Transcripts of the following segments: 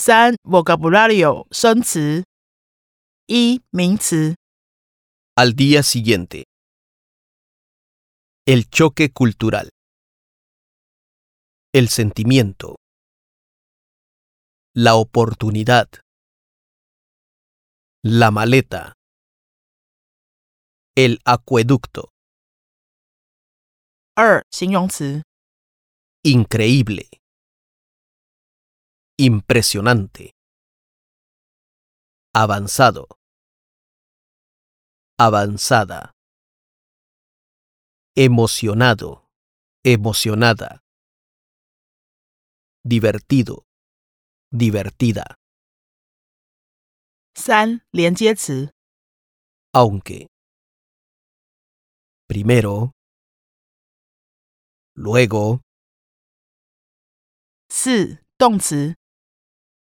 三 vocabulario 生词。一名词 Al día siguiente. El choque cultural. El sentimiento. La oportunidad. La maleta. El acueducto. 二形容词 Increíble. Impresionante. Avanzado. Avanzada. Emocionado. Emocionada. Divertido. Divertida. 三连接词 Aunque. Primero. Luego. 四动词。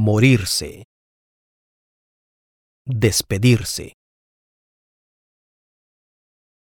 morirse, despedirse.